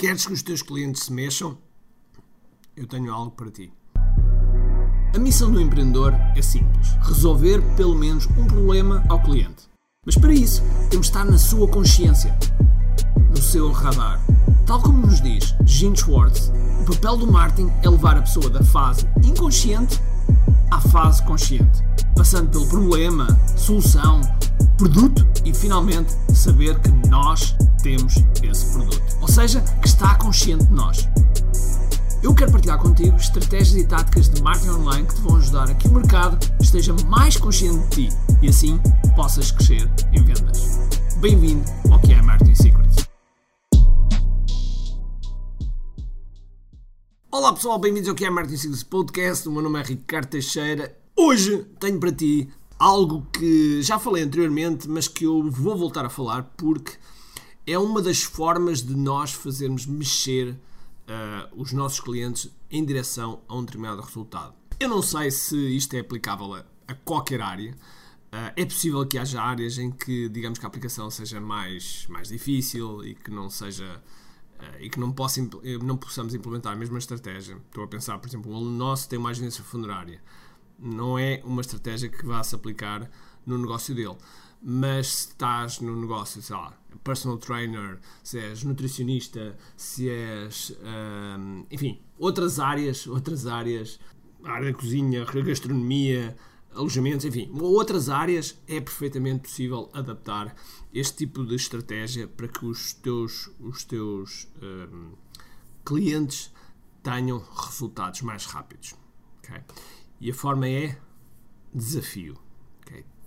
Queres que os teus clientes se mexam? Eu tenho algo para ti. A missão do empreendedor é simples: resolver pelo menos um problema ao cliente. Mas para isso, temos de estar na sua consciência, no seu radar. Tal como nos diz Gene Schwartz, o papel do marketing é levar a pessoa da fase inconsciente à fase consciente, passando pelo problema, solução, produto e finalmente saber que nós temos esse produto. Ou seja, que está consciente de nós. Eu quero partilhar contigo estratégias e táticas de marketing online que te vão ajudar a que o mercado esteja mais consciente de ti e assim possas crescer em vendas. Bem-vindo ao que é Marketing Secrets. Olá pessoal, bem-vindos ao que é Marketing Secrets Podcast. O meu nome é Ricardo Teixeira. Hoje tenho para ti algo que já falei anteriormente, mas que eu vou voltar a falar porque é uma das formas de nós fazermos mexer uh, os nossos clientes em direção a um determinado resultado. Eu não sei se isto é aplicável a, a qualquer área. Uh, é possível que haja áreas em que, digamos que a aplicação seja mais, mais difícil e que não seja uh, e que não, possa, não possamos implementar a mesma estratégia. Estou a pensar, por exemplo, aluno nosso tem uma agência funerária. Não é uma estratégia que vá se aplicar no negócio dele mas se estás no negócio, sei lá, personal trainer, se és nutricionista, se és, um, enfim, outras áreas, outras áreas, área da cozinha, gastronomia, alojamentos, enfim, outras áreas, é perfeitamente possível adaptar este tipo de estratégia para que os teus, os teus um, clientes tenham resultados mais rápidos. Okay? E a forma é desafio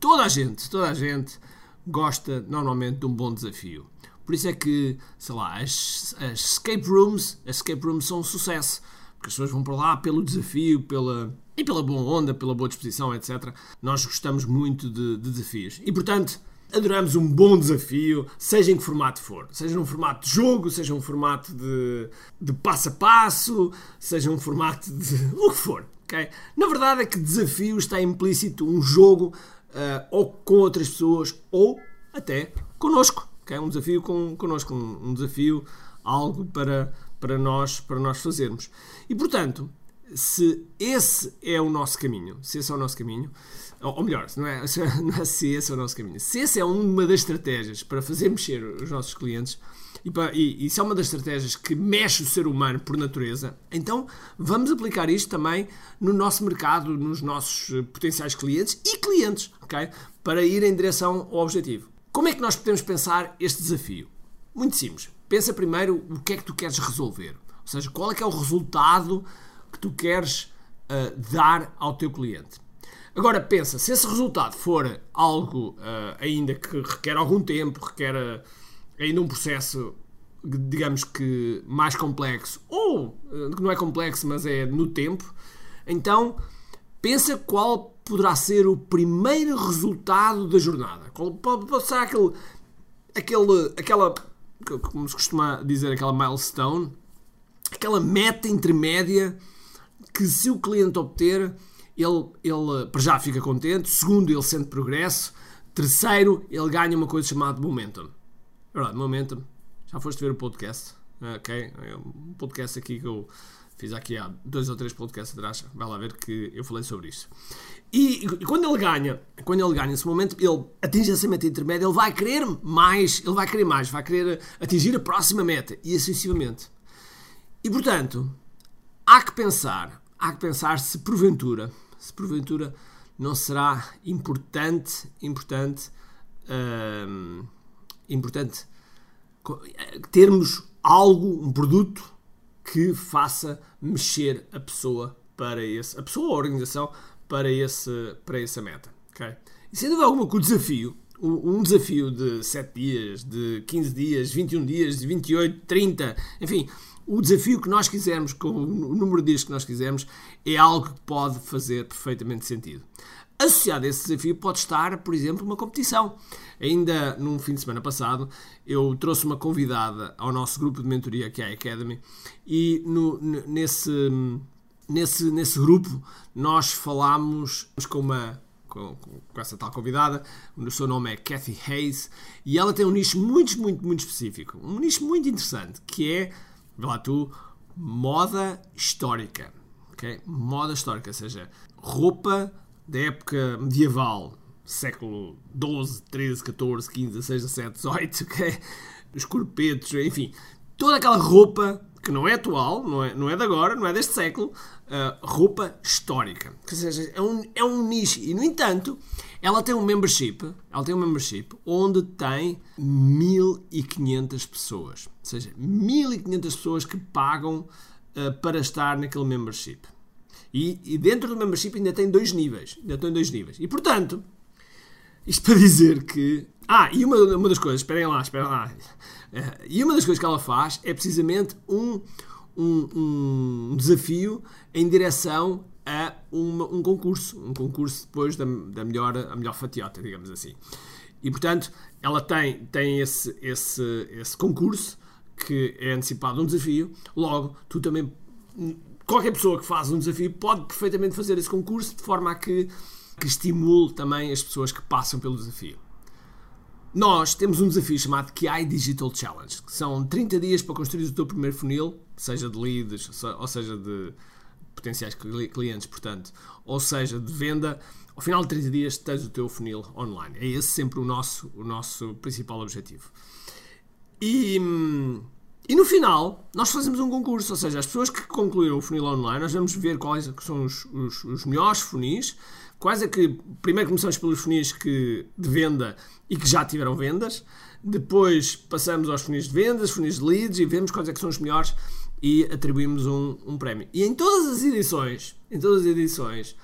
toda a gente, toda a gente gosta normalmente de um bom desafio. Por isso é que, sei lá, as, as escape rooms, as escape rooms são um sucesso. Porque as pessoas vão para lá pelo desafio, pela, e pela boa onda, pela boa disposição, etc. Nós gostamos muito de, de desafios. E, portanto, adoramos um bom desafio, seja em que formato for. Seja num formato de jogo, seja um formato de, de passo a passo, seja um formato de o que for. Okay? Na verdade é que desafio está implícito um jogo uh, ou com outras pessoas, ou até connosco, é um desafio com, connosco, um, um desafio, algo para, para, nós, para nós fazermos. E portanto, se esse é o nosso caminho, se esse é o nosso caminho, ou melhor, não é, não é se esse é o nosso caminho, se essa é uma das estratégias para fazer mexer os nossos clientes, e, e, e se é uma das estratégias que mexe o ser humano por natureza, então vamos aplicar isto também no nosso mercado, nos nossos eh, potenciais clientes e clientes, ok? Para ir em direção ao objetivo. Como é que nós podemos pensar este desafio? Muito simples. Pensa primeiro o que é que tu queres resolver. Ou seja, qual é que é o resultado que tu queres uh, dar ao teu cliente. Agora pensa, se esse resultado for algo uh, ainda que requer algum tempo, requer uh, ainda um processo, digamos que mais complexo, ou eh, que não é complexo, mas é no tempo, então pensa qual poderá ser o primeiro resultado da jornada. Qual pode ser aquele, aquele, aquela, como se costuma dizer, aquela milestone, aquela meta intermédia que se o cliente obter, ele, ele para já fica contente, segundo, ele sente progresso, terceiro, ele ganha uma coisa chamada momentum. É verdade, Momentum. Já foste ver o podcast? Ok? É um podcast aqui que eu fiz aqui há dois ou três podcasts atrás. Vai lá ver que eu falei sobre isso. E, e, quando ele ganha, quando ele ganha esse momento, ele atinge essa meta intermédia, ele vai querer mais, ele vai querer mais, vai querer atingir a próxima meta e assim sucessivamente. E portanto, há que pensar, há que pensar se porventura, se porventura não será importante, importante. Hum, importante termos algo, um produto que faça mexer a pessoa para esse, a pessoa ou a organização para, esse, para essa meta. Okay? E sem dúvida alguma que o desafio, um desafio de 7 dias, de 15 dias, 21 dias, de 28, 30, enfim, o desafio que nós quisermos, com o número de dias que nós quisermos, é algo que pode fazer perfeitamente sentido. Associado a esse desafio pode estar, por exemplo, uma competição. Ainda num fim de semana passado, eu trouxe uma convidada ao nosso grupo de mentoria, que é a Academy, e no, nesse, nesse, nesse grupo nós falámos com uma com, com, essa tal convidada. O seu nome é Kathy Hayes e ela tem um nicho muito, muito, muito específico. Um nicho muito interessante que é vê lá tu, moda histórica. Okay? Moda histórica, ou seja, roupa da época medieval, século XII, XIII, XIV, XV, XVI, XVII, XVIII, okay? os corpetos, enfim, toda aquela roupa que não é atual, não é, não é de agora, não é deste século, uh, roupa histórica. Ou seja, é um, é um nicho. E, no entanto, ela tem um membership, ela tem um membership onde tem 1500 pessoas. Ou seja, 1500 pessoas que pagam uh, para estar naquele membership. E, e, dentro do membership ainda tem dois níveis. Ainda tem dois níveis. E, portanto, isto para dizer que... Ah, e uma, uma das coisas, esperem lá, esperem lá. Uh, e uma das coisas que ela faz é precisamente um, um, um desafio em direção a uma, um concurso, um concurso depois da, da melhor, a melhor fatiota, digamos assim. E portanto, ela tem, tem esse, esse, esse concurso que é antecipado um desafio, logo tu também qualquer pessoa que faz um desafio pode perfeitamente fazer esse concurso de forma a que, que estimule também as pessoas que passam pelo desafio. Nós temos um desafio chamado QI Digital Challenge, que são 30 dias para construir o teu primeiro funil, seja de leads, ou seja de potenciais clientes, portanto, ou seja de venda. Ao final de 30 dias tens o teu funil online. É esse sempre o nosso, o nosso principal objetivo. E, e no final, nós fazemos um concurso, ou seja, as pessoas que concluíram o funil online, nós vamos ver quais são os, os, os melhores funis Quais é que. Primeiro começamos pelos funis que, de venda e que já tiveram vendas. Depois passamos aos funis de vendas, funis de leads e vemos quais é que são os melhores e atribuímos um, um prémio. E em todas as edições, em todas as edições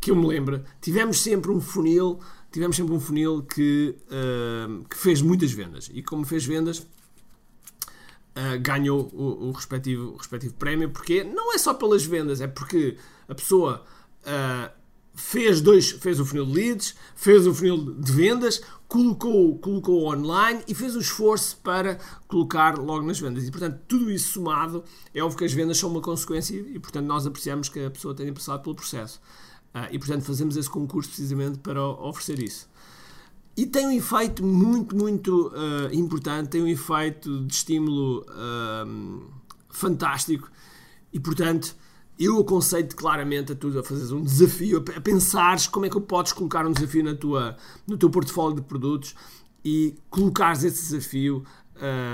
que eu me lembro, tivemos sempre um funil, tivemos sempre um funil que, uh, que fez muitas vendas. E como fez vendas, uh, ganhou o, o, respectivo, o respectivo prémio, porque não é só pelas vendas, é porque a pessoa uh, fez, dois, fez o funil de leads, fez o funil de vendas, colocou, colocou online e fez o esforço para colocar logo nas vendas. E, portanto, tudo isso somado, é óbvio que as vendas são uma consequência e, portanto, nós apreciamos que a pessoa tenha passado pelo processo. Uh, e, portanto, fazemos esse concurso precisamente para oferecer isso. E tem um efeito muito, muito uh, importante, tem um efeito de estímulo uh, fantástico. E, portanto, eu aconselho-te claramente a tu a fazeres um desafio, a pensares como é que podes colocar um desafio na tua, no teu portfólio de produtos e colocares esse desafio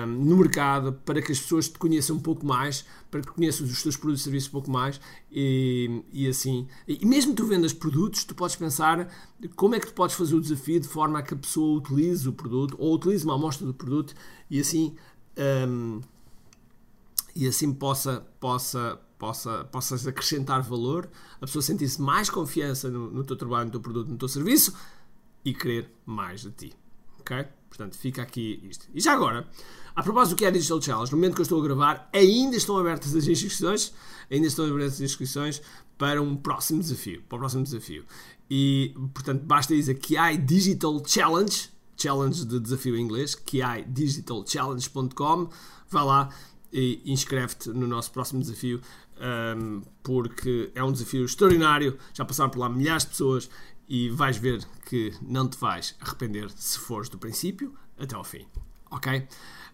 no mercado para que as pessoas te conheçam um pouco mais, para que conheças os teus produtos e serviços um pouco mais e, e assim. E mesmo tu vendas produtos, tu podes pensar como é que tu podes fazer o desafio de forma a que a pessoa utilize o produto ou utilize uma amostra do produto e assim. Um, e assim possa, possa, possa, possas acrescentar valor, a pessoa sentir-se mais confiança no, no teu trabalho, no teu produto, no teu serviço e querer mais de ti. Ok? Portanto, fica aqui isto. E já agora, a propósito do que é Digital Challenge, no momento que eu estou a gravar, ainda estão abertas as inscrições, ainda estão abertas as inscrições para um próximo desafio, para o próximo desafio. E, portanto, basta dizer que há Digital Challenge, challenge de desafio em inglês, que há digitalchallenge.com, vá lá e inscreve-te no nosso próximo desafio um, porque é um desafio extraordinário. Já passaram por lá milhares de pessoas e vais ver que não te vais arrepender se fores do princípio até ao fim. Ok?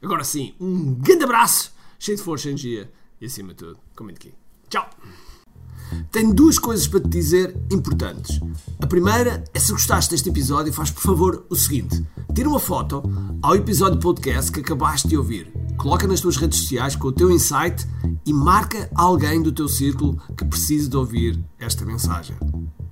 Agora sim, um grande abraço, cheio de força energia e acima de tudo, comente aqui. Tchau! Tenho duas coisas para te dizer importantes. A primeira é se gostaste deste episódio, faz por favor o seguinte: tira uma foto ao episódio podcast que acabaste de ouvir Coloca nas tuas redes sociais com o teu insight e marca alguém do teu círculo que precise de ouvir esta mensagem.